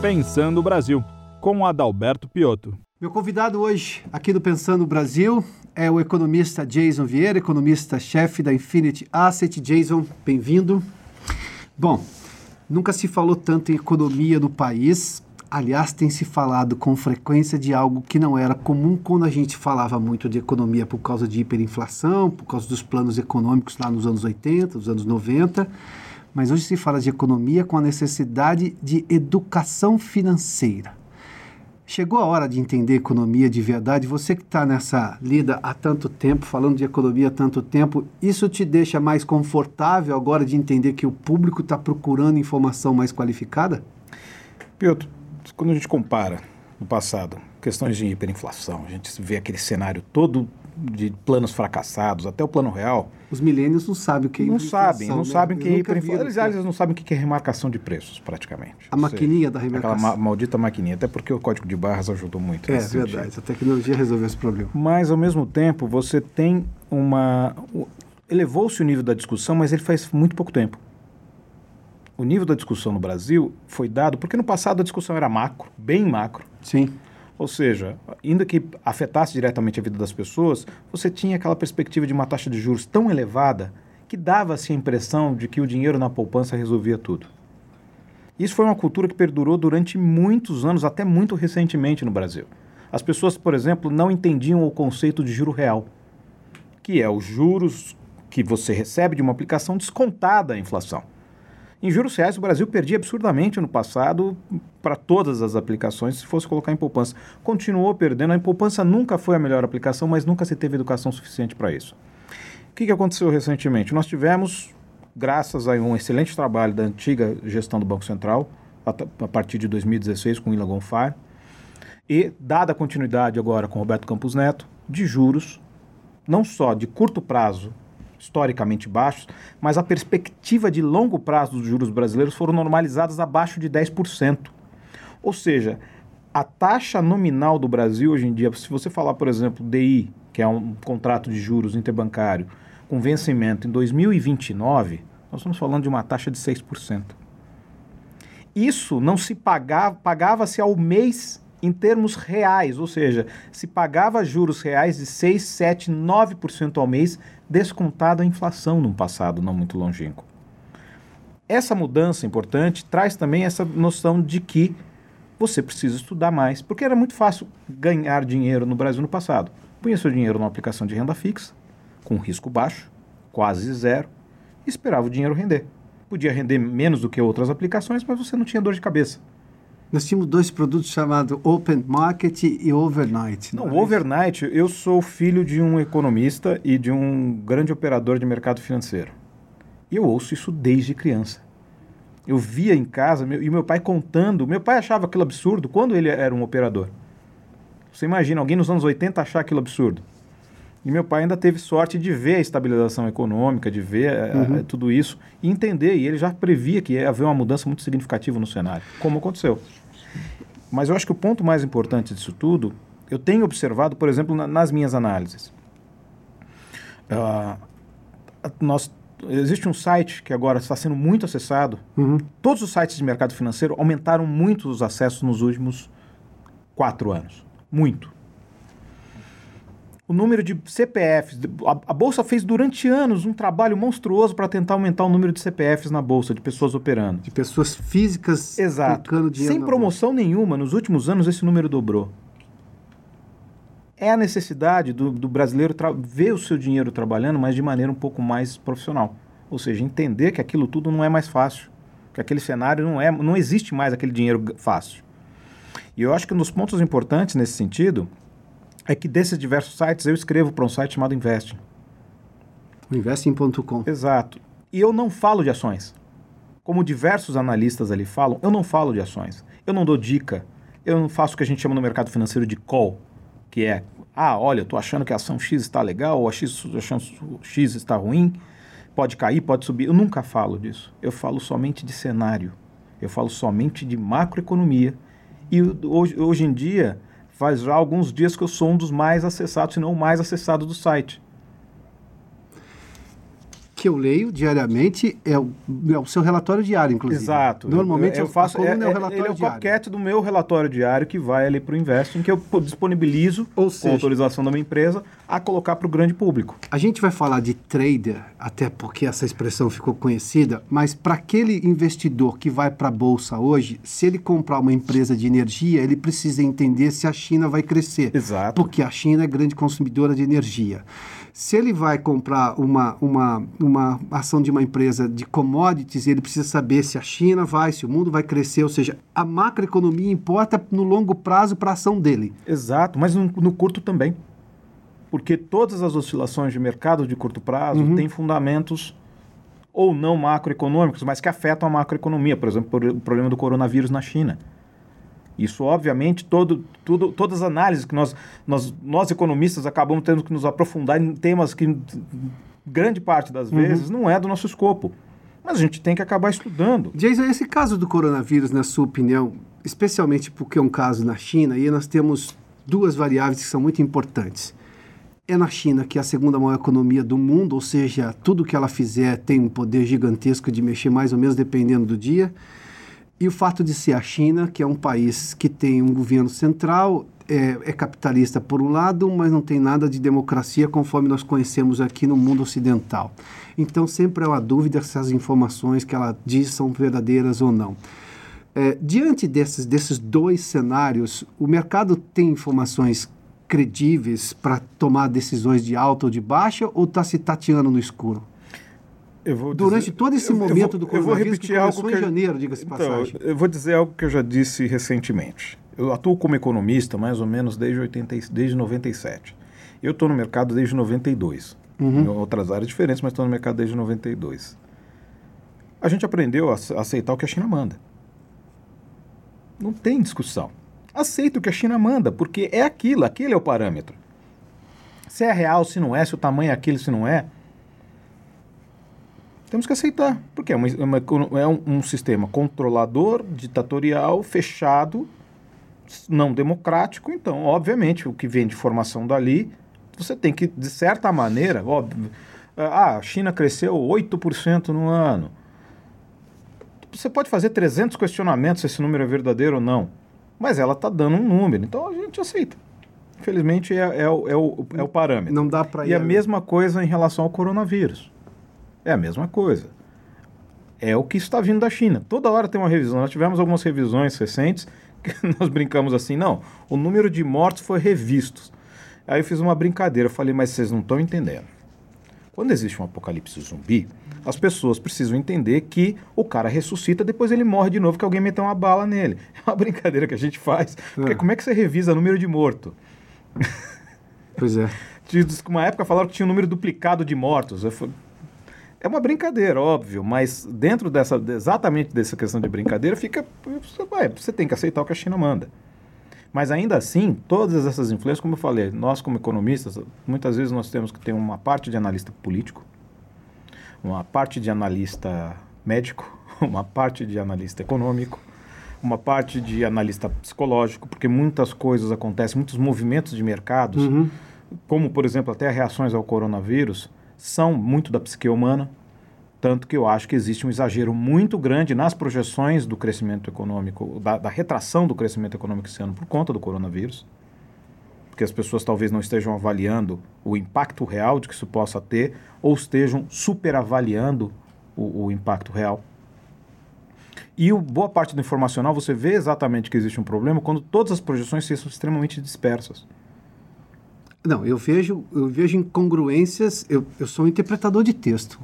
Pensando o Brasil, com Adalberto Piotto. Meu convidado hoje aqui do Pensando o Brasil é o economista Jason Vieira, economista-chefe da Infinity Asset. Jason, bem-vindo. Bom, nunca se falou tanto em economia no país. Aliás, tem se falado com frequência de algo que não era comum quando a gente falava muito de economia por causa de hiperinflação, por causa dos planos econômicos lá nos anos 80, nos anos 90 mas hoje se fala de economia com a necessidade de educação financeira. Chegou a hora de entender economia de verdade. Você que está nessa lida há tanto tempo, falando de economia há tanto tempo, isso te deixa mais confortável agora de entender que o público está procurando informação mais qualificada? Piotr, quando a gente compara no passado questões de hiperinflação, a gente vê aquele cenário todo de planos fracassados, até o plano real. Os milênios não sabem o que é Não sabem, não né? sabem o que é hiperinflação. Eles, eles não sabem o que é remarcação de preços, praticamente. A maquininha da remarcação. Aquela ma maldita maquininha, até porque o código de barras ajudou muito. É verdade, sentido. a tecnologia resolveu esse problema. Mas, ao mesmo tempo, você tem uma... Elevou-se o nível da discussão, mas ele faz muito pouco tempo. O nível da discussão no Brasil foi dado porque no passado a discussão era macro, bem macro. Sim. Ou seja, ainda que afetasse diretamente a vida das pessoas, você tinha aquela perspectiva de uma taxa de juros tão elevada que dava-se a impressão de que o dinheiro na poupança resolvia tudo. Isso foi uma cultura que perdurou durante muitos anos, até muito recentemente no Brasil. As pessoas, por exemplo, não entendiam o conceito de juro real, que é os juros que você recebe de uma aplicação descontada à inflação. Em juros reais, o Brasil perdia absurdamente no passado para todas as aplicações, se fosse colocar em poupança. Continuou perdendo. A poupança nunca foi a melhor aplicação, mas nunca se teve educação suficiente para isso. O que, que aconteceu recentemente? Nós tivemos, graças a um excelente trabalho da antiga gestão do Banco Central, a, partir de 2016 com Ila Gonfar, e dada a continuidade agora com Roberto Campos Neto, de juros, não só de curto prazo historicamente baixos, mas a perspectiva de longo prazo dos juros brasileiros foram normalizadas abaixo de 10%. Ou seja, a taxa nominal do Brasil hoje em dia, se você falar, por exemplo, DI, que é um contrato de juros interbancário, com vencimento em 2029, nós estamos falando de uma taxa de 6%. Isso não se pagava, pagava-se ao mês em termos reais, ou seja, se pagava juros reais de 6, 7, 9% ao mês, descontado a inflação num passado não muito longínquo. Essa mudança importante traz também essa noção de que você precisa estudar mais, porque era muito fácil ganhar dinheiro no Brasil no passado. Punha seu dinheiro numa aplicação de renda fixa, com risco baixo, quase zero, e esperava o dinheiro render. Podia render menos do que outras aplicações, mas você não tinha dor de cabeça. Nós tínhamos dois produtos chamados Open Market e Overnight. Não, não é Overnight, eu sou filho de um economista e de um grande operador de mercado financeiro. E eu ouço isso desde criança. Eu via em casa meu, e meu pai contando. Meu pai achava aquilo absurdo quando ele era um operador. Você imagina alguém nos anos 80 achar aquilo absurdo. E meu pai ainda teve sorte de ver a estabilização econômica, de ver eh, uhum. a, tudo isso e entender. E ele já previa que ia haver uma mudança muito significativa no cenário, como aconteceu. Mas eu acho que o ponto mais importante disso tudo, eu tenho observado, por exemplo, na, nas minhas análises. Uh, nós, existe um site que agora está sendo muito acessado. Uhum. Todos os sites de mercado financeiro aumentaram muito os acessos nos últimos quatro anos. Muito o número de CPFs. A, a, Bolsa fez durante anos um trabalho monstruoso para tentar aumentar o número de CPFs na Bolsa, de pessoas operando. De pessoas físicas Exato. Sem promoção nenhuma, nos últimos anos esse número dobrou. É a necessidade do, do brasileiro ver o seu dinheiro trabalhando, mas de maneira um pouco mais profissional. Ou seja, entender que aquilo tudo não é mais fácil. Que aquele cenário não é, não existe mais aquele dinheiro fácil. E eu acho que um dos pontos importantes nesse sentido é que desses diversos sites eu escrevo para um site chamado Investing. Investing.com. Exato. E eu não falo de ações. Como diversos analistas ali falam, eu não falo de ações. Eu não dou dica. Eu não faço o que a gente chama no mercado financeiro de call, que é, ah, olha, eu estou achando que a ação X está legal, ou a X, a X está ruim, pode cair, pode subir. Eu nunca falo disso. Eu falo somente de cenário. Eu falo somente de macroeconomia. E hoje, hoje em dia, faz já alguns dias que eu sou um dos mais acessados, se não o mais acessado do site. Que eu leio diariamente é o, é o seu relatório diário, inclusive. Exato. Normalmente eu, eu faço a coluna é, é o relatório ele é o coquete do meu relatório diário que vai ali para o Investing, que eu disponibilizo Ou com seja- autorização da minha empresa a colocar para o grande público. A gente vai falar de trader, até porque essa expressão ficou conhecida, mas para aquele investidor que vai para a bolsa hoje, se ele comprar uma empresa de energia, ele precisa entender se a China vai crescer. Exato. Porque a China é grande consumidora de energia. Se ele vai comprar uma, uma, uma ação de uma empresa de commodities, ele precisa saber se a China vai, se o mundo vai crescer, ou seja, a macroeconomia importa no longo prazo para a ação dele. Exato, mas no, no curto também. Porque todas as oscilações de mercado de curto prazo têm fundamentos ou não macroeconômicos, mas que afetam a macroeconomia. Por exemplo, o problema do coronavírus na China. Isso, obviamente, todo, tudo, todas as análises que nós, nós, nós, economistas, acabamos tendo que nos aprofundar em temas que, grande parte das vezes, não é do nosso escopo. Mas a gente tem que acabar estudando. Jason, esse caso do coronavírus, na sua opinião, especialmente porque é um caso na China, e nós temos duas variáveis que são muito importantes. É na China, que é a segunda maior economia do mundo, ou seja, tudo que ela fizer tem um poder gigantesco de mexer mais ou menos dependendo do dia. E o fato de ser a China, que é um país que tem um governo central, é, é capitalista por um lado, mas não tem nada de democracia conforme nós conhecemos aqui no mundo ocidental. Então sempre é uma dúvida se as informações que ela diz são verdadeiras ou não. É, diante desses, desses dois cenários, o mercado tem informações credíveis para tomar decisões de alta ou de baixa ou está se tateando no escuro? Durante dizer- todo esse momento vou- do coronavírus, que começou que em eu- janeiro, diga-se Então, passagem. eu vou dizer algo que eu já disse recentemente. Eu atuo como economista mais ou menos desde, 80, e- desde 97. Eu estou no mercado desde 92. Uhum. Em outras áreas diferentes, mas estou no mercado desde 92. A gente aprendeu a ace- aceitar o que a China manda. Não tem discussão. Aceita o que a China manda, porque é aquilo, aquele é o parâmetro. Se é real, se não é, se o tamanho é aquele, se não é, temos que aceitar, porque é, uma, é uma é um, um sistema controlador, ditatorial, fechado, não democrático. Então, obviamente, o que vem de formação dali, você tem que, de certa maneira, óbvio, ah, a China cresceu 8% no ano. Você pode fazer 300 questionamentos se esse número é verdadeiro ou não, mas ela está dando um número, então a gente aceita. Infelizmente, é, é o, é o- é o parâmetro. Não dá para E a mesma coisa em relação ao coronavírus. É a mesma coisa. É o que está vindo da China. Toda hora tem uma revisão. Nós tivemos algumas revisões recentes que nós brincamos assim, não, o número de mortos foi revisto. Aí eu fiz uma brincadeira, eu falei, mas vocês não estão entendendo. Quando existe um apocalipse zumbi, as pessoas precisam entender que o cara ressuscita, depois ele morre de novo, que alguém meteu uma bala nele. É uma brincadeira que a gente faz. Porque É. como é que você revisa número de morto? Pois é. Uma época falaram que tinha um número duplicado de mortos. Eu falei, é uma brincadeira, óbvio, mas dentro dessa, exatamente dessa questão de brincadeira, fica. Você, vai, você tem que aceitar o que a China manda. Mas ainda assim, todas essas influências, como eu falei, nós como economistas, muitas vezes nós temos que ter uma parte de analista político, uma parte de analista médico, uma parte de analista econômico, uma parte de analista psicológico, porque muitas coisas acontecem, muitos movimentos de mercados, Uhum. como por exemplo até reações ao coronavírus, são muito da psique humana, tanto que eu acho que existe um exagero muito grande nas projeções do crescimento econômico, da, da retração do crescimento econômico esse ano por conta do coronavírus, porque as pessoas talvez não estejam avaliando o impacto real de que isso possa ter, ou estejam superavaliando o, o impacto real. E o, boa parte do informacional você vê exatamente que existe um problema quando todas as projeções são extremamente dispersas. Não, eu vejo, eu vejo incongruências. Eu, eu sou um interpretador de texto.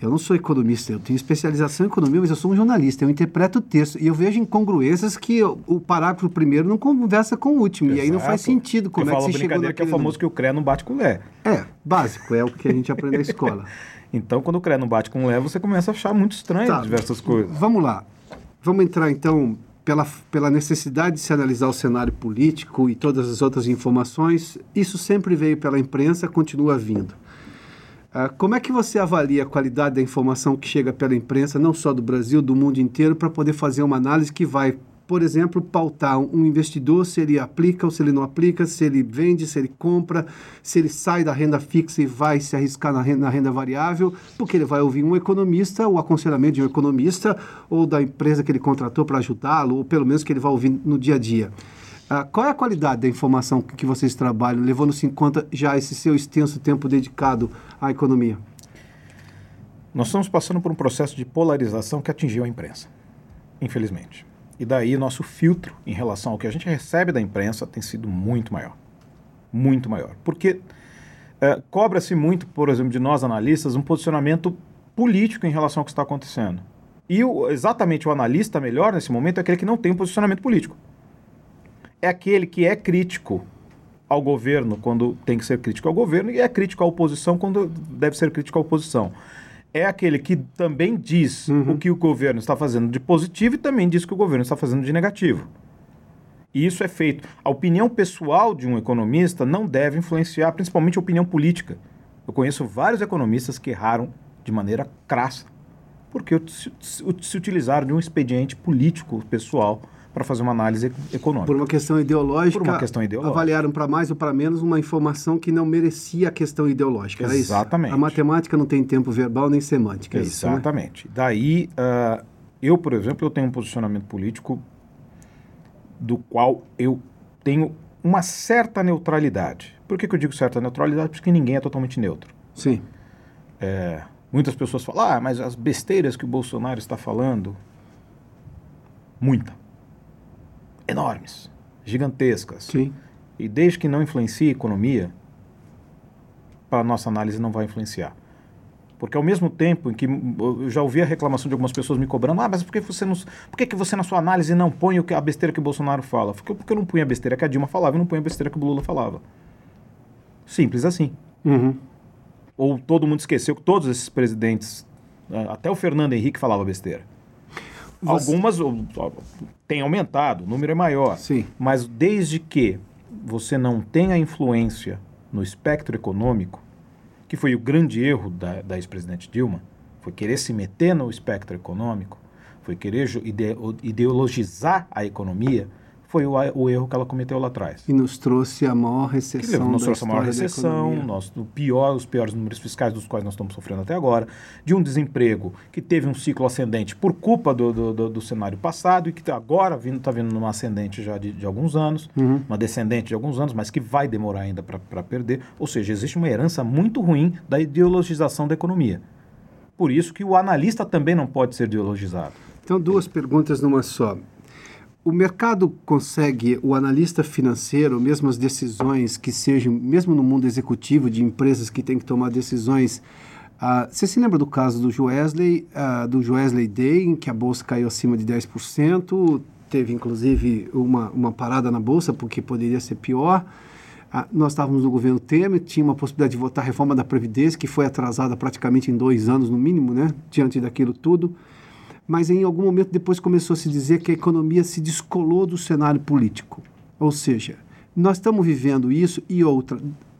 Eu não sou economista, eu tenho especialização em economia, mas eu sou um jornalista, eu interpreto o texto. E eu vejo incongruências que o, o parágrafo primeiro não conversa com o último. E aí não faz Exato. sentido como eu é que você chegou brincadeira que é o naquele famoso que o CREA não bate com o Lé. É, básico, é o que a gente aprende na escola. Então, quando o CREA não bate com o Lé, você começa a achar muito estranho Tá. diversas coisas. Vamos lá. Vamos entrar então pela, pela necessidade de se analisar o cenário político e todas as outras informações. Isso sempre veio pela imprensa, continua vindo. Ah, como é que você avalia a qualidade da informação que chega pela imprensa, não só do Brasil, do mundo inteiro, para poder fazer uma análise que vai por exemplo, pautar um investidor se ele aplica ou se ele não aplica, se ele vende, se ele compra, se ele sai da renda fixa e vai se arriscar na renda, na renda variável, porque ele vai ouvir um economista, o aconselhamento de um economista ou da empresa que ele contratou para ajudá-lo, ou pelo menos que ele vai ouvir no dia a dia. Ah, qual é a qualidade da informação que vocês trabalham, levando-se em conta já esse seu extenso tempo dedicado à economia? Nós estamos passando por um processo de polarização que atingiu a imprensa, infelizmente. E daí nosso filtro em relação ao que a gente recebe da imprensa tem sido muito maior. Muito maior. Porque é, cobra-se muito, por exemplo, de nós analistas, um posicionamento político em relação ao que está acontecendo. E o, exatamente o analista melhor nesse momento é aquele que não tem um posicionamento político é aquele que é crítico ao governo quando tem que ser crítico ao governo e é crítico à oposição quando deve ser crítico à oposição. É aquele que também diz uhum. o que o governo está fazendo de positivo e também diz o que o governo está fazendo de negativo. E isso é feito. A opinião pessoal de um economista não deve influenciar, principalmente a opinião política. Eu conheço vários economistas que erraram de maneira crassa, porque se, se utilizaram de um expediente político pessoal para fazer uma análise econômica. Por uma questão ideológica, Por uma questão ideológica. avaliaram para mais ou para menos uma informação que não merecia a questão ideológica. Exatamente. A matemática não tem tempo verbal nem semântica. Exatamente. Isso, né? Daí, uh, eu, por exemplo, eu tenho um posicionamento político do qual eu tenho uma certa neutralidade. Por que, que eu digo certa neutralidade? Porque ninguém é totalmente neutro. Sim. É, muitas pessoas falam, ah, mas as besteiras que o Bolsonaro está falando, muita enormes, gigantescas. Sim. E desde que não influencie a economia, para a nossa análise não vai influenciar. Porque ao mesmo tempo em que eu já ouvi a reclamação de algumas pessoas me cobrando, ah, mas por que você, não, por que, que você na sua análise não põe o que, a besteira que o Bolsonaro fala? Porque, porque eu não punho a besteira que a Dilma falava e não punho a besteira que o Lula falava. Simples assim. Uhum. Ou todo mundo esqueceu que todos esses presidentes, até o Fernando Henrique falava besteira. Você... Algumas têm aumentado, o número é maior. Sim. Mas desde que você não tenha influência no espectro econômico, que foi o grande erro da, da ex-presidente Dilma, foi querer se meter no espectro econômico, foi querer ideologizar a economia, foi o, o, erro que ela cometeu lá atrás. E nos trouxe a maior recessão. Nos trouxe a maior recessão, nós, o pior, os piores números fiscais dos quais nós estamos sofrendo até agora, de um desemprego que teve um ciclo ascendente por culpa do, do, do, do cenário passado e que agora está vindo, tá vindo numa ascendente já de, de alguns anos, uhum. uma descendente de alguns anos, mas que vai demorar ainda para perder. Ou seja, existe uma herança muito ruim da ideologização da economia. Por isso que o analista também não pode ser ideologizado. Então, duas perguntas numa só o mercado consegue, o analista financeiro, mesmo as decisões que sejam, mesmo no mundo executivo de empresas que têm que tomar decisões. Uh, você se lembra do caso do Joesley, uh, do Joesley Day, em que a bolsa caiu acima de 10%, teve inclusive uma, uma parada na bolsa, porque poderia ser pior. Uh, nós estávamos no governo Temer, tinha uma possibilidade de votar a reforma da Previdência, que foi atrasada praticamente em dois anos, no mínimo, né, diante daquilo tudo mas em algum momento depois começou a se dizer que a economia se descolou do cenário político. Ou seja, nós estamos vivendo isso e outra.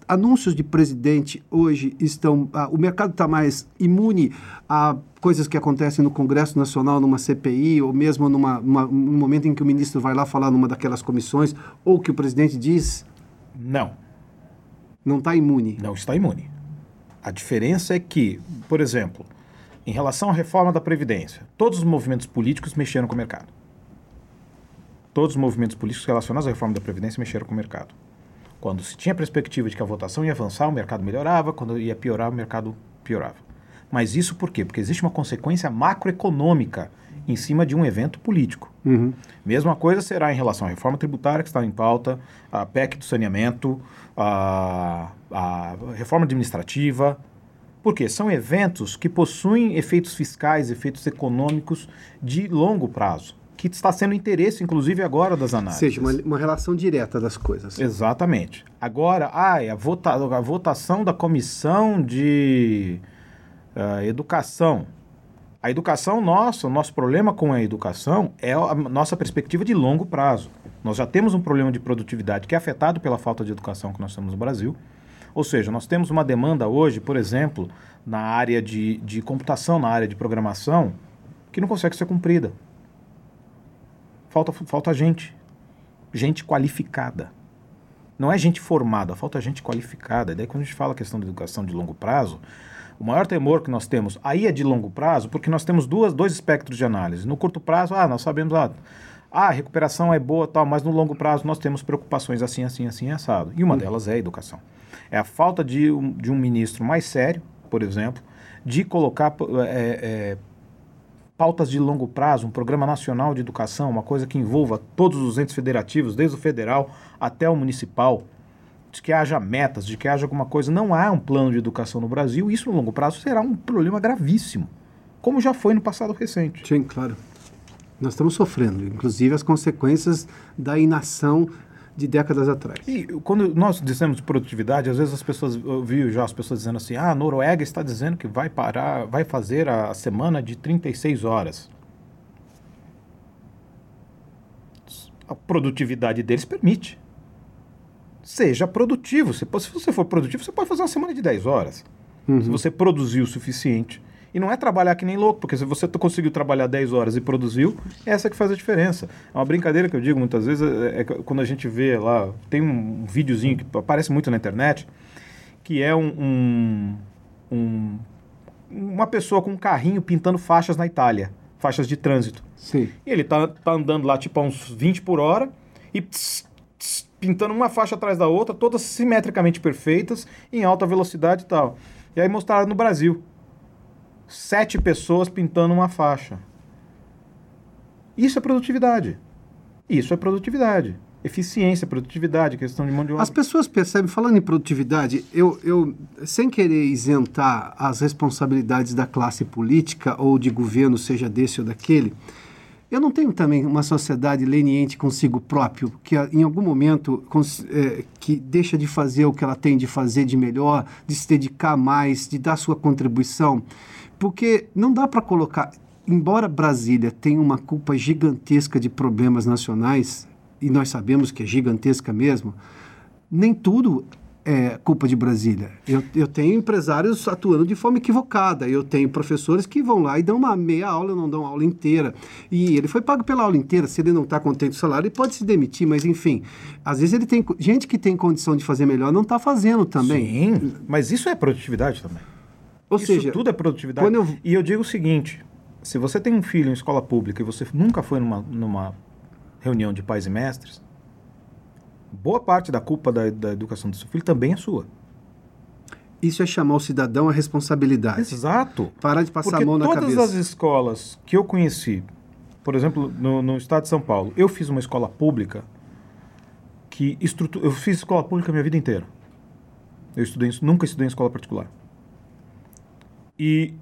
Anúncios de presidente hoje estão. Ah, o mercado está mais imune a coisas que acontecem no Congresso Nacional, numa CPI, ou mesmo numa, numa, num momento em que o ministro vai lá falar numa daquelas comissões, ou que o presidente diz. Não. Não está imune. Não está imune. A diferença é que, por exemplo, em relação à reforma da Previdência, todos os movimentos políticos mexeram com o mercado. Todos os movimentos políticos relacionados à reforma da Previdência mexeram com o mercado. Quando se tinha a perspectiva de que a votação ia avançar, o mercado melhorava, quando ia piorar, o mercado piorava. Mas isso por quê? Porque existe uma consequência macroeconômica em cima de um evento político. Uhum. Mesma coisa será em relação à reforma tributária que está em pauta, a PEC do saneamento, a, a reforma administrativa, porque são eventos que possuem efeitos fiscais, efeitos econômicos de longo prazo, que está sendo interesse, inclusive, agora das análises. Ou seja, uma, uma relação direta das coisas. Exatamente. Agora, ai, a, vota, a votação da comissão de uh, educação. A educação nossa, o nosso problema com a educação é a nossa perspectiva de longo prazo. Nós já temos um problema de produtividade que é afetado pela falta de educação que nós temos no Brasil. Ou seja, nós temos uma demanda hoje, por exemplo, na área de, de computação, na área de programação, que não consegue ser cumprida. falta, falta gente. Gente qualificada. Não é gente formada, falta gente qualificada. Daí quando a gente fala a questão de educação de longo prazo, o maior temor que nós temos aí é de longo prazo, porque nós temos duas, dois espectros de análise. No curto prazo, ah, nós sabemos, ah, ah, a recuperação é boa, tal, mas no longo prazo nós temos preocupações assim, assim, assim, assado. E uma uhum. delas é a educação. É a falta de um, de um ministro mais sério, por exemplo, de colocar é, é, pautas de longo prazo, um programa nacional de educação, uma coisa que envolva todos os entes federativos, desde o federal até o municipal, de que haja metas, de que haja alguma coisa. Não há um plano de educação no Brasil, isso no longo prazo será um problema gravíssimo, como já foi no passado recente. Sim, claro. Nós estamos sofrendo, inclusive, as consequências da inação de décadas atrás. E quando nós dizemos produtividade, às vezes as pessoas, eu vi já as pessoas dizendo assim, ah, a Noruega está dizendo que vai parar, vai fazer a semana de 36 horas. A produtividade deles permite. Seja produtivo. Se você for produtivo, você pode fazer uma semana de 10 horas. Uhum. Se você produzir o suficiente. E não é trabalhar que nem louco, porque se você conseguiu trabalhar 10 horas e produziu, é essa que faz a diferença. É uma brincadeira que eu digo muitas vezes, é, é quando a gente vê lá, tem um, videozinho que aparece muito na internet, que é um, um, um uma pessoa com um carrinho pintando faixas na Itália, faixas de trânsito. Sim. E ele tá, tá andando lá tipo a uns 20 por hora e tss, tss, pintando uma faixa atrás da outra, todas simetricamente perfeitas, em alta velocidade e tal. E aí mostraram no Brasil sete pessoas pintando uma faixa. Isso é produtividade. Isso é produtividade. Eficiência, produtividade, questão de mão de obra. As pessoas percebem, falando em produtividade, eu, eu, sem querer isentar as responsabilidades da classe política ou de governo, seja desse ou daquele, eu não tenho também uma sociedade leniente consigo próprio, que em algum momento é, que deixa de fazer o que ela tem de fazer de melhor, de se dedicar mais, de dar sua contribuição. Porque não dá para colocar. Embora Brasília tenha uma culpa gigantesca de problemas nacionais, e nós sabemos que é gigantesca mesmo, nem tudo é culpa de Brasília. Eu, eu tenho empresários atuando de forma equivocada. Eu tenho professores que vão lá e dão uma meia aula, não dão aula inteira. E ele foi pago pela aula inteira. Se ele não está contente com o salário, ele pode se demitir. Mas, enfim, às vezes ele tem... Gente que tem condição de fazer melhor não está fazendo também. Sim, mas isso é produtividade também. Ou Isso seja, tudo é produtividade. Eu... E eu digo o seguinte: se você tem um filho em escola pública e você nunca foi numa, numa reunião de pais e mestres, boa parte da culpa da, da educação do seu filho também é sua. Isso é chamar o cidadão à responsabilidade. Exato. Parar de passar Porque a mão na cabeça. todas as escolas que eu conheci, por exemplo, no, no, estado de São Paulo, eu fiz uma escola pública que estrutura, eu fiz escola pública a minha vida inteira. Eu estudei, nunca estudei em escola particular. E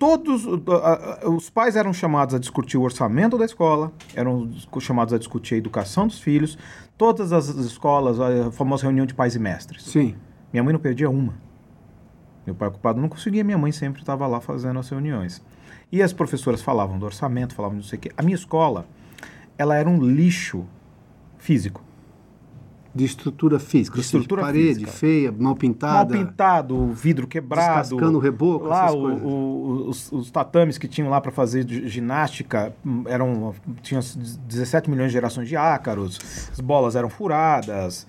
todos os pais eram chamados a discutir o orçamento da escola, eram chamados a discutir a educação dos filhos, todas as escolas, a famosa reunião de pais e mestres. Sim. Minha mãe não perdia uma. Meu pai ocupado não conseguia, minha mãe sempre estava lá fazendo as reuniões. E as professoras falavam do orçamento, falavam não sei o quê. A minha escola, ela era um lixo físico. De estrutura física, de estrutura seja, parede física. feia, mal pintada. Mal pintado, vidro quebrado. Descascando o reboco, lá o, o, os, os, tatames que tinham lá para fazer ginástica hum, eram tinham 17 milhões de gerações de ácaros, as bolas eram furadas,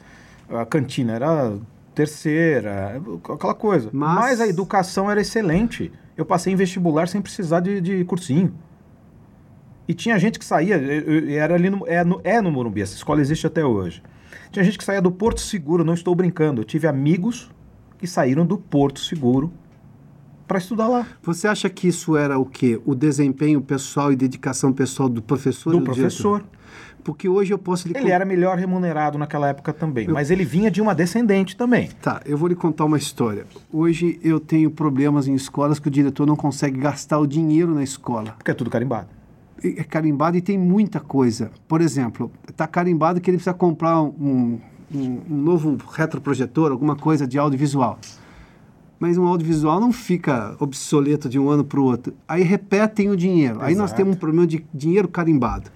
a cantina era terceira, aquela coisa. Mas, Mas a educação era excelente. Eu passei em vestibular sem precisar de, de cursinho. E tinha gente que saía, era ali no, é, no, é no Morumbi, essa escola existe até hoje. Tinha gente que saía do Porto Seguro, não estou brincando. Eu tive amigos que saíram do Porto Seguro para estudar lá. Você acha que isso era o quê? O desempenho pessoal e dedicação pessoal do professor? Do, do professor. Diretor? Porque hoje eu posso lhe Ele era melhor remunerado naquela época também, eu... mas ele vinha de uma descendente também. Tá, eu vou lhe contar uma história. Hoje eu tenho problemas em escolas que o diretor não consegue gastar o dinheiro na escola. Porque é tudo carimbado é carimbado e tem muita coisa. Por exemplo, está carimbado que ele precisa comprar um, um, um, novo retroprojetor, alguma coisa de audiovisual. Mas um audiovisual não fica obsoleto de um ano para o outro. Aí repetem o dinheiro. Exato. Aí nós temos um problema de dinheiro carimbado.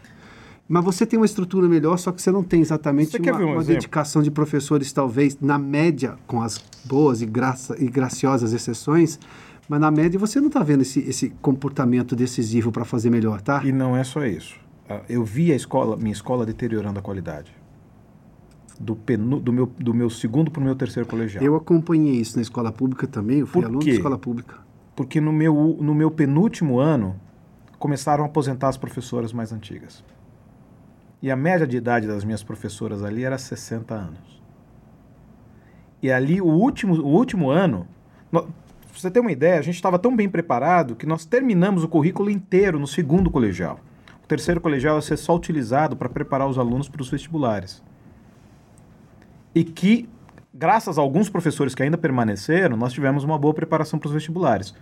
Mas você tem uma estrutura melhor, só que você não tem exatamente uma, um uma dedicação de professores, talvez, na média, com as boas e, graça, e graciosas exceções, Mas na média você não está vendo esse, esse comportamento decisivo para fazer melhor, tá? E não é só isso. Ah, Eu vi a escola, minha escola deteriorando a qualidade. Do, penu, do, meu, do meu segundo para o meu terceiro colegial. Eu acompanhei isso na escola pública também, eu fui Por aluno quê? de escola pública. Porque no meu, no meu penúltimo ano, começaram a aposentar as professoras mais antigas. E a média de idade das minhas professoras ali era 60 anos. E ali, o último, o último ano, pra você ter uma ideia, a gente estava tão bem preparado que nós terminamos o currículo inteiro no segundo colegial. O terceiro colegial ia ser só utilizado para preparar os alunos para os vestibulares. E que, graças a alguns professores que ainda permaneceram, nós tivemos uma boa preparação para os vestibulares.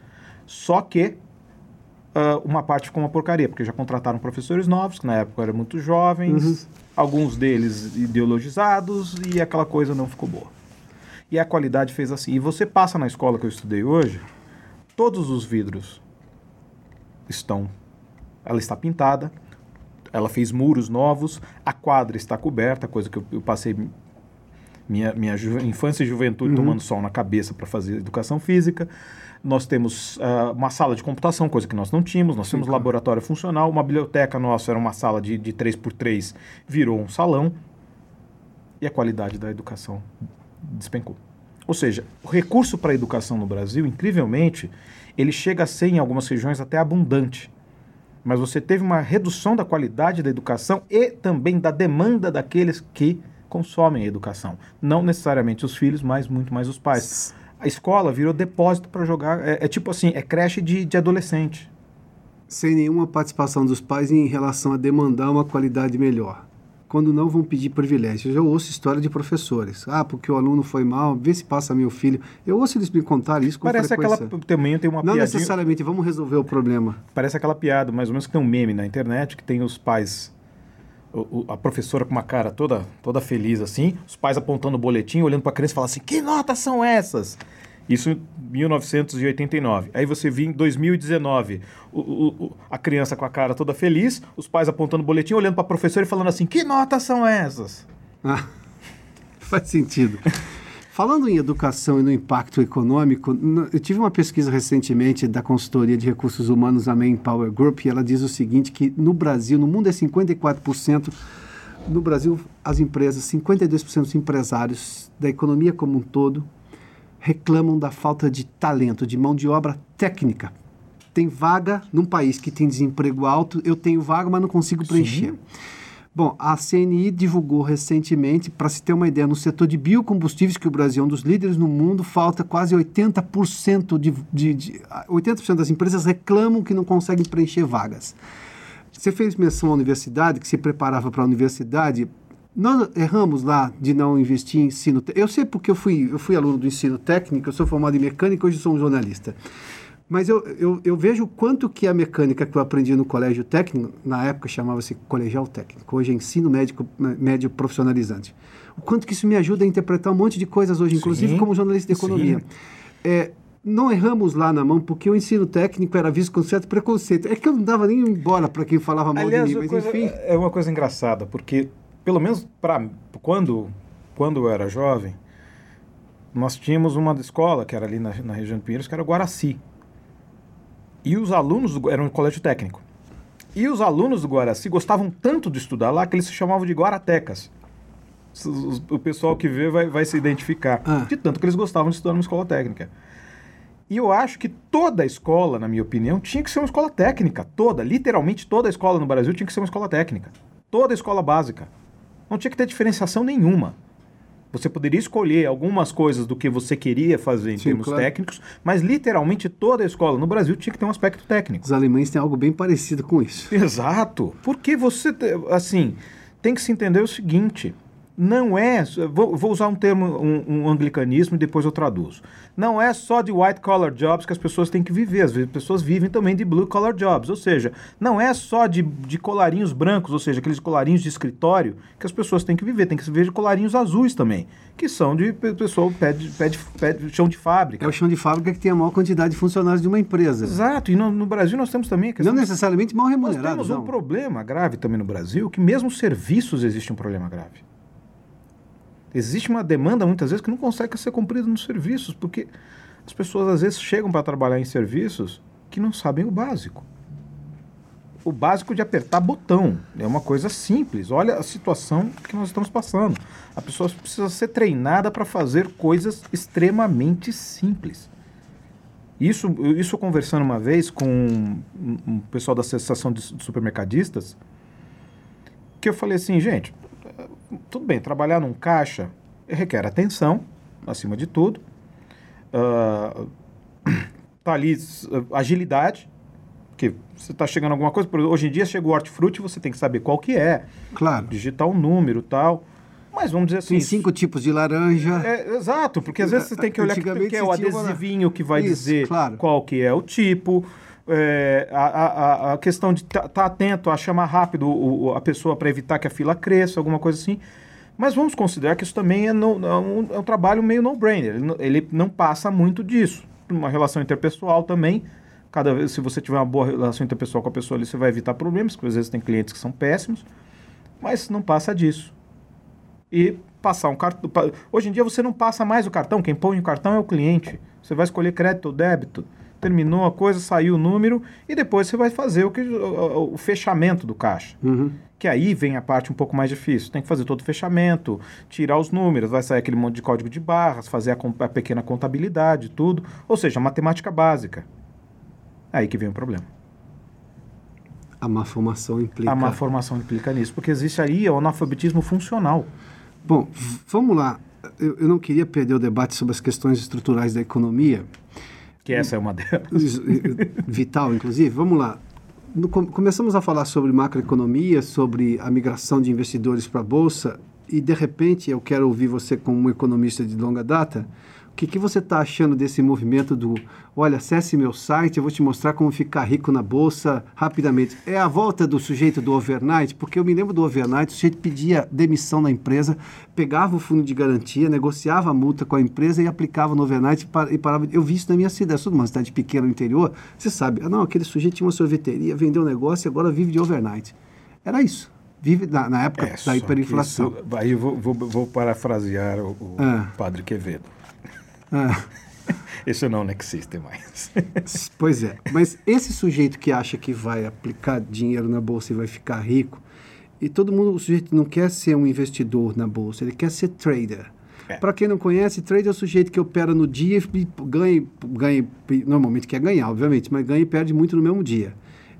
Só que ah, uma parte ficou uma porcaria, porque já contrataram professores novos, que na época eram muito jovens, alguns deles ideologizados, e aquela coisa não ficou boa. E a qualidade fez assim. E você passa na escola que eu estudei hoje, todos os vidros estão. Ela está pintada, ela fez muros novos, a quadra está coberta, coisa que eu, eu passei minha, minha infância e juventude tomando sol na cabeça para fazer educação física. Nós temos ah, uma sala de computação, coisa que nós não tínhamos. Nós temos laboratório funcional. Uma biblioteca nossa era uma sala de, de 3x3, virou um salão. E a qualidade da educação despencou. Ou seja, o recurso para a educação no Brasil, incrivelmente, ele chega a ser, em algumas regiões, até abundante. Mas você teve uma redução da qualidade da educação e também da demanda daqueles que consomem a educação. Não necessariamente os filhos, mas muito mais os pais. A escola virou depósito para jogar. É, é tipo assim, é creche de, de adolescente. Sem nenhuma participação dos pais em relação a demandar uma qualidade melhor. Quando não vão pedir privilégios. Eu já ouço história de professores. Ah, porque o aluno foi mal, vê se passa meu filho. Eu ouço eles me contarem isso com Parece aquela. frequência. Também tem uma Não piadinha. necessariamente, vamos resolver o problema. Parece aquela piada, mais ou menos, que tem um meme na internet que tem os pais. o- o- a professora com uma cara toda, toda feliz assim, os pais apontando o boletim, olhando para a criança e falando assim: que notas são essas? Isso em 1989. Aí você vê em 2019 o- o- a criança com a cara toda feliz, os pais apontando o boletim, olhando para a professora e falando assim: que notas são essas? Ah, faz sentido. Falando em educação e no impacto econômico, eu tive uma pesquisa recentemente da consultoria de recursos humanos, a Manpower Group, e ela diz o seguinte, que no Brasil, no mundo é 54%, no Brasil as empresas, 52% dos empresários da economia como um todo, reclamam da falta de talento, de mão de obra técnica. Tem vaga num país que tem desemprego alto, eu tenho vaga, mas não consigo preencher. Bom, a CNI divulgou recentemente, para se ter uma ideia, no setor de biocombustíveis, que o Brasil é um dos líderes no mundo, falta quase 80% de, de, de 80% das empresas reclamam que não conseguem preencher vagas. Você fez menção à universidade, que se preparava para a universidade. Nós erramos lá de não investir em ensino. Eu sei porque eu fui, eu fui aluno do ensino técnico, eu sou formado em mecânica, hoje sou um jornalista. Mas eu, eu, eu vejo o quanto que a mecânica que eu aprendi no colégio técnico, na época chamava-se colegial técnico, hoje é ensino médico, médio profissionalizante. O quanto que isso me ajuda a interpretar um monte de coisas hoje, inclusive Sim, como jornalista de economia. É, não erramos lá na mão porque o ensino técnico era visto com certo preconceito. É que eu não dava nem embora para quem falava mal Aliás, de mim, mas coisa- enfim. é uma coisa engraçada, porque, pelo menos para quando, quando eu era jovem, nós tínhamos uma escola, que era ali na, na região de Pinheiros, que era o Guaraci. E os alunos, do, era um colégio técnico. E os alunos do Guaraci gostavam tanto de estudar lá que eles se chamavam de Guaratecas. O pessoal que vê vai, vai se identificar. Ah. De tanto que eles gostavam de estudar numa escola técnica. E eu acho que toda escola, na minha opinião, tinha que ser uma escola técnica. Toda, literalmente toda escola no Brasil tinha que ser uma escola técnica. Toda escola básica. Não tinha que ter diferenciação nenhuma. Você poderia escolher algumas coisas do que você queria fazer em Sim, termos claro. técnicos, mas literalmente toda escola no Brasil tinha que ter um aspecto técnico. Os alemães têm algo bem parecido com isso. Exato. Porque você, assim, tem que se entender o seguinte: não é. Vou, vou usar um termo, um, um anglicanismo e depois eu traduzo. Não é só de white collar jobs que as pessoas têm que viver. Às vezes as pessoas vivem também de blue collar jobs. Ou seja, não é só de, de colarinhos brancos, ou seja, aqueles colarinhos de escritório que as pessoas têm que viver. Tem que se viver de colarinhos azuis também, que são de pe- pessoal pé de, pé de, pé de chão de fábrica. É o chão de fábrica que tem a maior quantidade de funcionários de uma empresa. Exato. E no, no Brasil nós temos também Não necessariamente mal nós remunerados, temos um não. problema grave também no Brasil, que mesmo os serviços existe um problema grave. Existe uma demanda, muitas vezes, que não consegue ser cumprida nos serviços, porque As pessoas às vezes chegam para trabalhar em serviços que não sabem o básico. O básico de apertar botão. É uma coisa simples. Olha a situação que nós estamos passando. A pessoa precisa ser treinada para fazer coisas extremamente simples. Isso, isso conversando uma vez com um, um pessoal da Associação de Supermercadistas, que eu falei assim, gente, tudo bem, trabalhar num caixa requer atenção, acima de tudo. Uh, tá ali uh, agilidade, que você está chegando alguma coisa, hoje em dia chega o hortifruti, você tem que saber qual que é. Claro. Digitar um número tal. Mas vamos dizer assim. Tem cinco tipos de laranja. É, exato, porque às vezes você tem que olhar que, que é o adesivinho que vai Isso, dizer claro. qual que é o tipo. É, a, a, a, questão de estar tá, tá atento a chamar rápido o, a pessoa para evitar que a fila cresça, alguma coisa assim. Mas vamos considerar que isso também é, no, é, um, é um, trabalho meio no-brainer. Ele, ele, não passa muito disso. Uma relação interpessoal também. Cada vez, se você tiver uma boa relação interpessoal com a pessoa ali, você vai evitar problemas, porque às vezes tem clientes que são péssimos. Mas não passa disso e passar um cartão. Hoje em dia você não passa mais o cartão, quem põe o cartão é o cliente. Você vai escolher crédito ou débito. Terminou a coisa, saiu o número e depois você vai fazer o, que, o, o fechamento do caixa. Uhum. Que aí vem a parte um pouco mais difícil. Tem que fazer todo o fechamento, tirar os números, vai sair aquele monte de código de barras, fazer a, a pequena contabilidade, tudo. Ou seja, matemática básica. Aí que vem o problema. A má formação implica. A má formação implica nisso, porque existe aí o analfabetismo funcional. Bom, vamos lá. Eu, eu, não queria perder o debate sobre as questões estruturais da economia. Que essa é uma delas. Vital, inclusive. Vamos lá. No, começamos a falar sobre macroeconomia, sobre a migração de investidores para a Bolsa, e de repente eu quero ouvir você como um economista de longa data o que, que você está achando desse movimento do, olha, acesse meu site, eu vou te mostrar como ficar rico na bolsa rapidamente? É a volta do sujeito do overnight, porque eu me lembro do overnight, o sujeito pedia demissão na empresa, pegava o fundo de garantia, negociava a multa com a empresa e aplicava no overnight e parava. Eu vi isso na minha cidade, sou de uma cidade pequena no interior, você sabe, ah, não, aquele sujeito tinha uma sorveteria, vendeu um negócio e agora vive de overnight. Era isso vive na, na época é, da hiperinflação. Isso, aí eu vou, vou, vou parafrasear o, o ah. padre Quevedo. Ah. Isso não existe mais. pois é. Mas esse sujeito que acha que vai aplicar dinheiro na bolsa e vai ficar rico, e todo mundo, o sujeito não quer ser um investidor na bolsa, ele quer ser trader. É. Para quem não conhece, trader é o sujeito que opera no dia e ganha, ganha, normalmente quer ganhar, obviamente, mas ganha e perde muito no mesmo dia.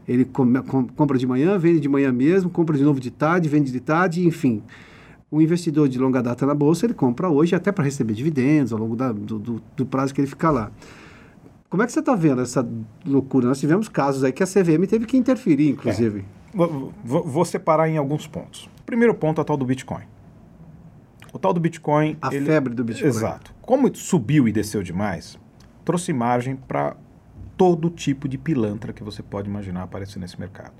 Ele com, com, compra de manhã, vende de manhã mesmo, compra de novo de tarde, vende de tarde, enfim o investidor de longa data na bolsa, ele compra hoje até para receber dividendos ao longo da, do, do, do, prazo que ele fica lá. Como é que você está vendo essa loucura? Nós tivemos casos aí que a CVM teve que interferir, inclusive. É. Vou, vou, separar em alguns pontos. Primeiro ponto, a tal do Bitcoin. O tal do Bitcoin... A ele... febre do Bitcoin. Exato. Como subiu e desceu demais, trouxe margem para todo tipo de pilantra que você pode imaginar aparecer nesse mercado.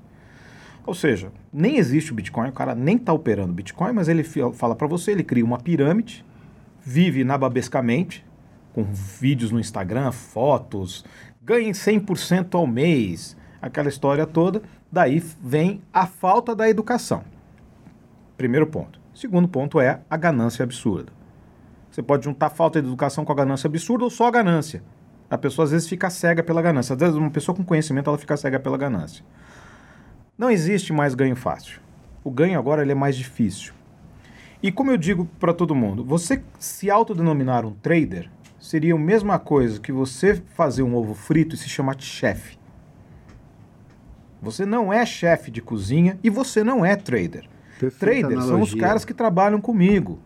Ou seja, nem existe o Bitcoin, o cara nem está operando Bitcoin, mas ele fala para você, ele cria uma pirâmide, vive nababescamente, com vídeos no Instagram, fotos, ganha 100% ao mês, aquela história toda. Daí vem a falta da educação. Primeiro ponto. Segundo ponto é a ganância absurda. Você pode juntar falta de educação com a ganância absurda ou só a ganância. A pessoa às vezes fica cega pela ganância. Às vezes uma pessoa com conhecimento ela fica cega pela ganância. Não existe mais ganho fácil. O ganho agora ele é mais difícil. E como eu digo para todo mundo, você se autodenominar um trader seria a mesma coisa que você fazer um ovo frito e se chamar de chefe. Você não é chefe de cozinha e você não é trader. Perfeita Traders analogia. são os caras que trabalham comigo,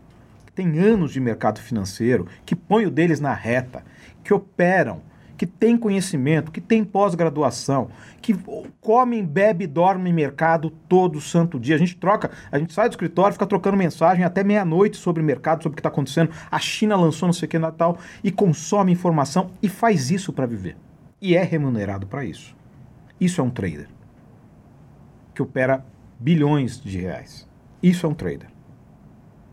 que têm anos de mercado financeiro, que põem o deles na reta, que operam, que tem conhecimento, que tem pós-graduação, que come, bebe, dorme mercado todo santo dia. A gente troca, a gente sai do escritório, fica trocando mensagem até meia-noite sobre o mercado, sobre o que está acontecendo. A China lançou não sei o que Natal e consome informação e faz isso para viver. E é remunerado para isso. Isso é um trader que opera bilhões de reais. Isso é um trader.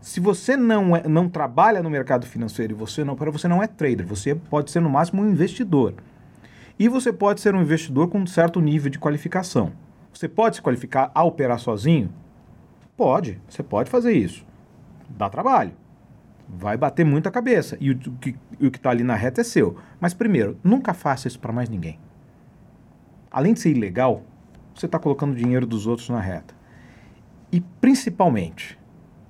Se você não, é, não trabalha no mercado financeiro e você não para você não é trader, você pode ser no máximo um investidor. E você pode ser um investidor com um certo nível de qualificação. Você pode se qualificar a operar sozinho? Pode, você pode fazer isso. Dá trabalho. Vai bater muita cabeça. E o, que está ali na reta é seu. Mas, primeiro, nunca faça isso para mais ninguém. Além de ser ilegal, você está colocando o dinheiro dos outros na reta. E, principalmente,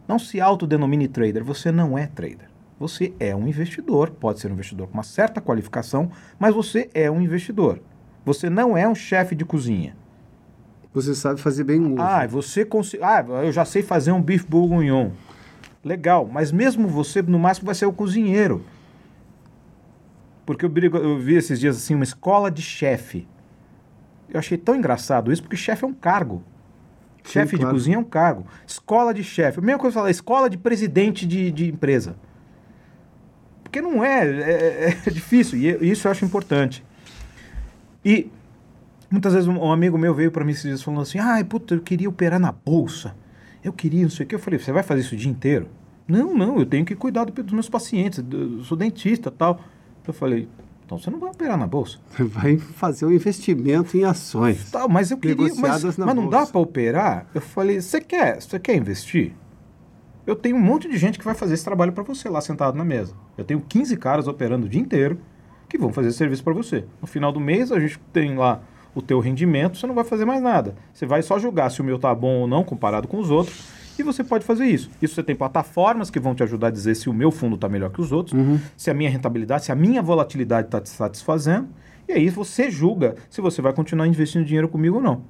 não se autodenomine trader. Você não é trader. Você é um investidor. Pode ser um investidor com uma certa qualificação, mas você é um investidor. Você não é um chefe de cozinha. Você sabe fazer bem um ovo. Ah, você cons... ah, eu já sei fazer um bife bourguignon. Legal, mas mesmo você, no máximo, vai ser o cozinheiro. Porque eu, eu vi esses dias assim uma escola de chefe. Eu achei tão engraçado isso, porque chefe é um cargo. Chefe claro. de cozinha é um cargo. Escola de chefe. A mesma coisa falar, escola de presidente de, de empresa. Porque não é, é, é difícil, e isso eu acho importante. E muitas vezes um, amigo meu veio para mim esses dias falando assim: ai, puta, eu queria operar na bolsa. Eu queria não sei o que. Eu falei: você vai fazer isso o dia inteiro? Não, não, eu tenho que cuidar do, dos meus pacientes, eu sou dentista tal. Eu falei: então você não vai operar na bolsa. Vai fazer um investimento em ações. Tá, mas eu queria. Mas, mas não dá para operar? Eu falei: você quer, você quer investir? Eu tenho um monte de gente que vai fazer esse trabalho para você lá sentado na mesa. Eu tenho 15 caras operando o dia inteiro que vão fazer esse serviço para você. No final do mês a gente tem lá o teu rendimento, você não vai fazer mais nada. Você vai só julgar se o meu tá bom ou não comparado com os outros e você pode fazer isso. Isso você tem plataformas que vão te ajudar a dizer se o meu fundo está melhor que os outros, uhum. se a minha rentabilidade, se a minha volatilidade está te satisfazendo. E aí você julga se você vai continuar investindo dinheiro comigo ou não.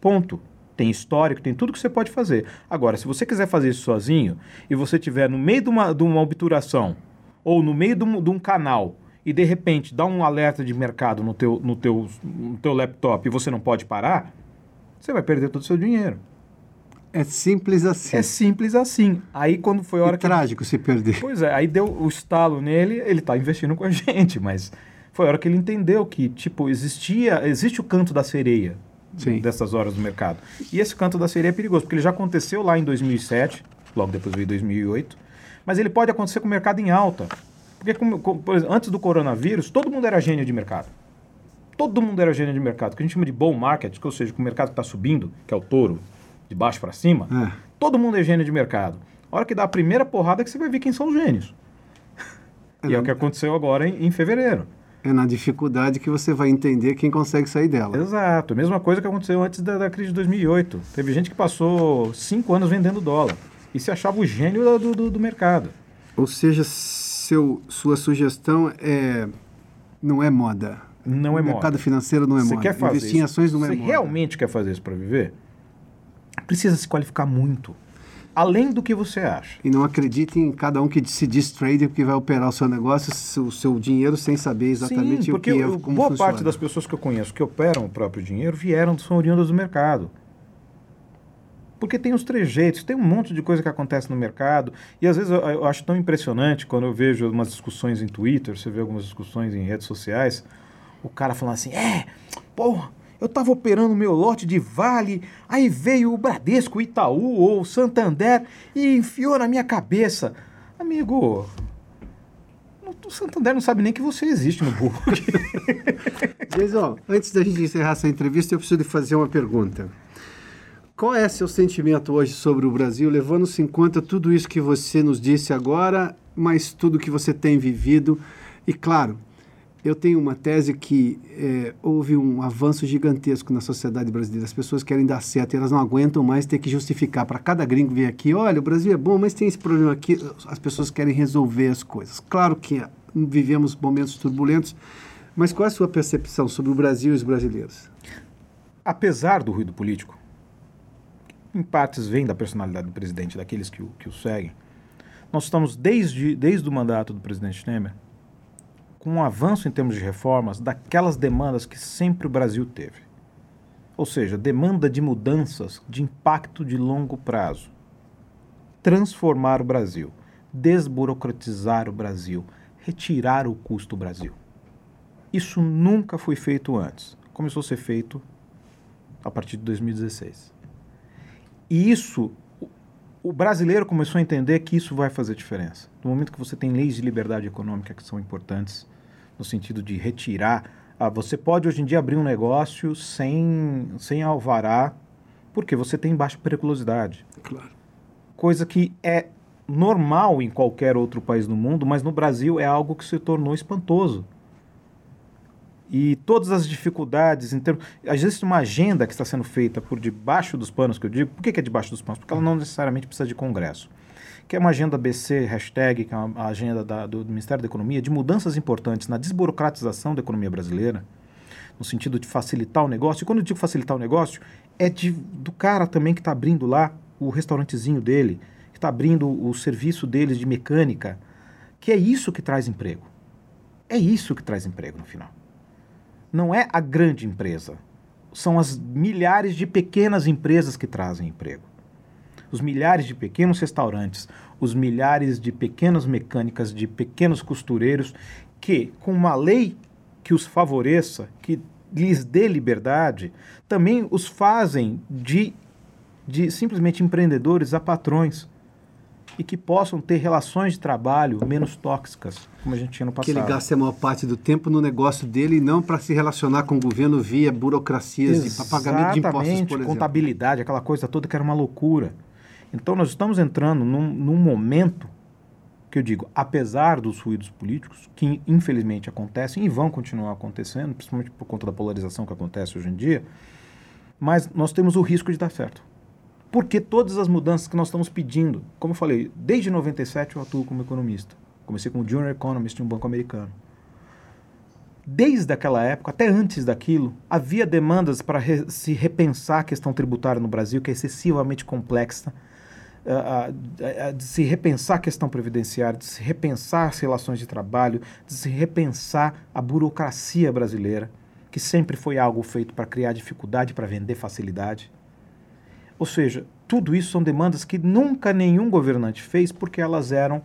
Ponto. Tem histórico, tem tudo que você pode fazer. Agora, se você quiser fazer isso sozinho e você estiver no meio de uma, de uma obturação ou no meio de um, de um canal e de repente dá um alerta de mercado no teu, no, teu, no teu laptop e você não pode parar, você vai perder todo o seu dinheiro. É simples assim. É simples assim. Aí quando foi a hora é que. trágico se perder. Pois é, aí deu o estalo nele, ele está investindo com a gente, mas foi a hora que ele entendeu que, tipo, existia, existe o canto da sereia Sim. dessas horas do mercado. E esse canto da sereia é perigoso, porque ele já aconteceu lá em 2007, logo depois veio 2008, mas ele pode acontecer com o mercado em alta. Porque, como, como, exemplo, antes do coronavírus, todo mundo era gênio de mercado. Todo mundo era gênio de mercado, que a gente chama de bull market, que, ou seja, que o mercado está subindo, que é o touro, de baixo para cima. É. Todo mundo é gênio de mercado. A hora que dá a primeira porrada é que você vai ver quem são os gênios. É e é o que aconteceu agora em, em fevereiro. É na dificuldade que você vai entender quem consegue sair dela. Exato. Mesma coisa que aconteceu antes da, da crise de 2008. Teve gente que passou cinco anos vendendo dólar e se achava o gênio do, do, do mercado. Ou seja, seu, sua sugestão é não é moda. Não é o moda. mercado financeiro não é Você moda. Quer fazer Investir em ações não Você é moda. Você realmente quer fazer isso para viver? Precisa se qualificar muito. Além do que você acha. E não acredite em cada um que se diz trader que vai operar o seu negócio, o seu dinheiro, sem saber exatamente Sim, o que é, como boa funciona. parte das pessoas que eu conheço que operam o próprio dinheiro vieram, são oriundas do mercado. Porque tem os trejeitos, tem um monte de coisa que acontece no mercado. E às vezes eu, eu, acho tão impressionante quando eu vejo umas discussões em Twitter, você vê algumas discussões em redes sociais, o cara falando assim: é, porra, eu estava operando meu lote de Vale, aí veio o Bradesco, Itaú ou Santander e enfiou na minha cabeça. Amigo, o Santander não sabe nem que você existe no burro. Jason, antes da gente encerrar essa entrevista, eu preciso fazer uma pergunta. Qual é seu sentimento hoje sobre o Brasil, levando-se em conta tudo isso que você nos disse agora, mas tudo que você tem vivido? E claro, eu tenho uma tese que é, houve um avanço gigantesco na sociedade brasileira. As pessoas querem dar certo e elas não aguentam mais ter que justificar para cada gringo vir aqui: olha, o Brasil é bom, mas tem esse problema aqui. As pessoas querem resolver as coisas. Claro que vivemos momentos turbulentos, mas qual é a sua percepção sobre o Brasil e os brasileiros? Apesar do ruído político, em partes vem da personalidade do presidente, daqueles que o, que o seguem. Nós estamos, desde, desde o mandato do presidente Temer, com um avanço em termos de reformas daquelas demandas que sempre o Brasil teve. Ou seja, demanda de mudanças de impacto de longo prazo. Transformar o Brasil, desburocratizar o Brasil, retirar o custo do Brasil. Isso nunca foi feito antes. Começou a ser feito a partir de 2016. E isso, o brasileiro começou a entender que isso vai fazer diferença. No momento que você tem leis de liberdade econômica que são importantes, no sentido de retirar. Ah, você pode hoje em dia abrir um negócio sem, sem alvará, porque você tem baixa periculosidade. Claro. Coisa que é normal em qualquer outro país do mundo, mas no Brasil é algo que se tornou espantoso. E todas as dificuldades, em termos, existe uma agenda que está sendo feita por debaixo dos panos, que eu digo. Por que, que é debaixo dos panos? Porque ela não necessariamente precisa de Congresso. Que é uma agenda BC, hashtag, que é uma agenda da, do, Ministério da Economia, de mudanças importantes na desburocratização da economia brasileira, no sentido de facilitar o negócio. E quando eu digo facilitar o negócio, é de, do cara também que está abrindo lá o restaurantezinho dele, que está abrindo o serviço deles de mecânica, que é isso que traz emprego. É isso que traz emprego no final não é a grande empresa. São as milhares de pequenas empresas que trazem emprego. Os milhares de pequenos restaurantes, os milhares de pequenas mecânicas, de pequenos costureiros, que, com uma lei que os favoreça, que lhes dê liberdade, também os fazem de, de simplesmente empreendedores a patrões e que possam ter relações de trabalho menos tóxicas, como a gente tinha no passado. Que ele gaste a maior parte do tempo no negócio dele e não para se relacionar com o governo via burocracias Exatamente, de pagamento de impostos, por exemplo. contabilidade, aquela coisa toda que era uma loucura. Então nós estamos entrando num, num momento que eu digo, apesar dos ruídos políticos, que infelizmente acontecem e vão continuar acontecendo, principalmente por conta da polarização que acontece hoje em dia, mas nós temos o risco de dar certo. Porque todas as mudanças que nós estamos pedindo, como eu falei, desde 97 eu atuo como economista. Comecei como Junior Economist em um banco americano. Desde aquela época, até antes daquilo, havia demandas para re se repensar a questão tributária no Brasil, que é excessivamente complexa, uh, uh, de se repensar a questão previdenciária, de se repensar as relações de trabalho, de se repensar a burocracia brasileira, que sempre foi algo feito para criar dificuldade, para vender facilidade. Ou seja, tudo isso são demandas que nunca nenhum governante fez porque elas eram,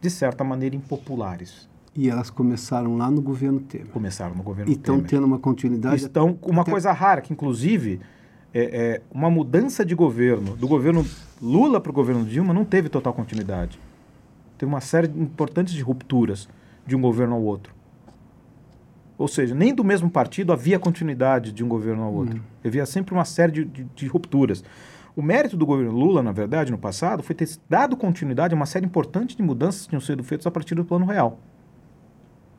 de certa maneira, impopulares. E elas começaram lá no governo Temer. Começaram no governo e Temer. E estão tendo uma continuidade. Estão uma até... coisa rara, que inclusive é, é, uma mudança de governo, do governo Lula para o governo Dilma, não teve total continuidade. Teve uma série de importantes de rupturas de um governo ao outro. Ou seja, nem do mesmo partido havia continuidade de um governo ao outro. Uhum. Havia sempre uma série de, de, de, rupturas. O mérito do governo Lula, na verdade, no passado, foi ter dado continuidade a uma série importante de mudanças que tinham sido feitas a partir do Plano Real.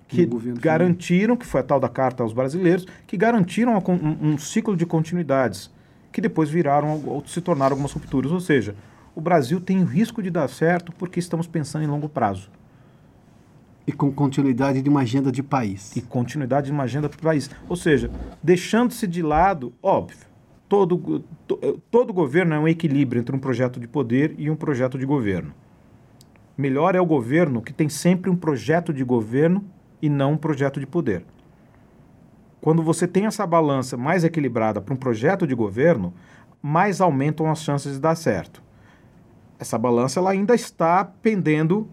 Que garantiram, que foi a tal da Carta aos Brasileiros, que garantiram um, um ciclo de continuidades, que depois viraram ou se tornaram algumas rupturas. Ou seja, o Brasil tem o risco de dar certo porque estamos pensando em longo prazo. E com continuidade de uma agenda de país. E continuidade de uma agenda de país. Ou seja, deixando-se de lado, óbvio, todo, to, todo governo é um equilíbrio entre um projeto de poder e um projeto de governo. Melhor é o governo que tem sempre um projeto de governo e não um projeto de poder. Quando você tem essa balança mais equilibrada para um projeto de governo, mais aumentam as chances de dar certo. Essa balança ela ainda está pendendo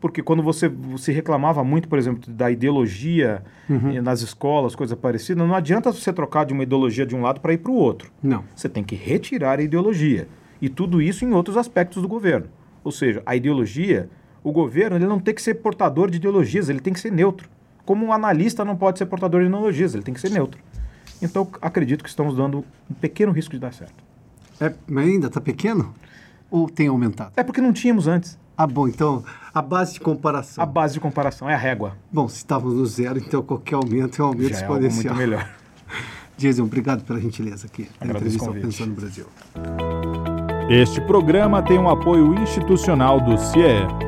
porque quando você se reclamava muito, por exemplo, da ideologia uhum. Eh, nas escolas, coisa parecida, não adianta você trocar de uma ideologia de um lado para ir para o outro. Não. Você tem que retirar a ideologia. E tudo isso em outros aspectos do governo. Ou seja, a ideologia, o governo ele não tem que ser portador de ideologias, ele tem que ser neutro. Como um analista não pode ser portador de ideologias, ele tem que ser neutro. Então, acredito que estamos dando um pequeno risco de dar certo. É, mas ainda está pequeno? Ou tem aumentado? É porque não tínhamos antes. Ah, bom, então a base de comparação. A base de comparação é a régua. Bom, se estávamos no zero, então qualquer aumento é um aumento Já exponencial. É muito melhor. Jason, obrigado pela gentileza aqui. Agradeço entrevista Pensando no Brasil. Este programa tem um apoio institucional do CIE.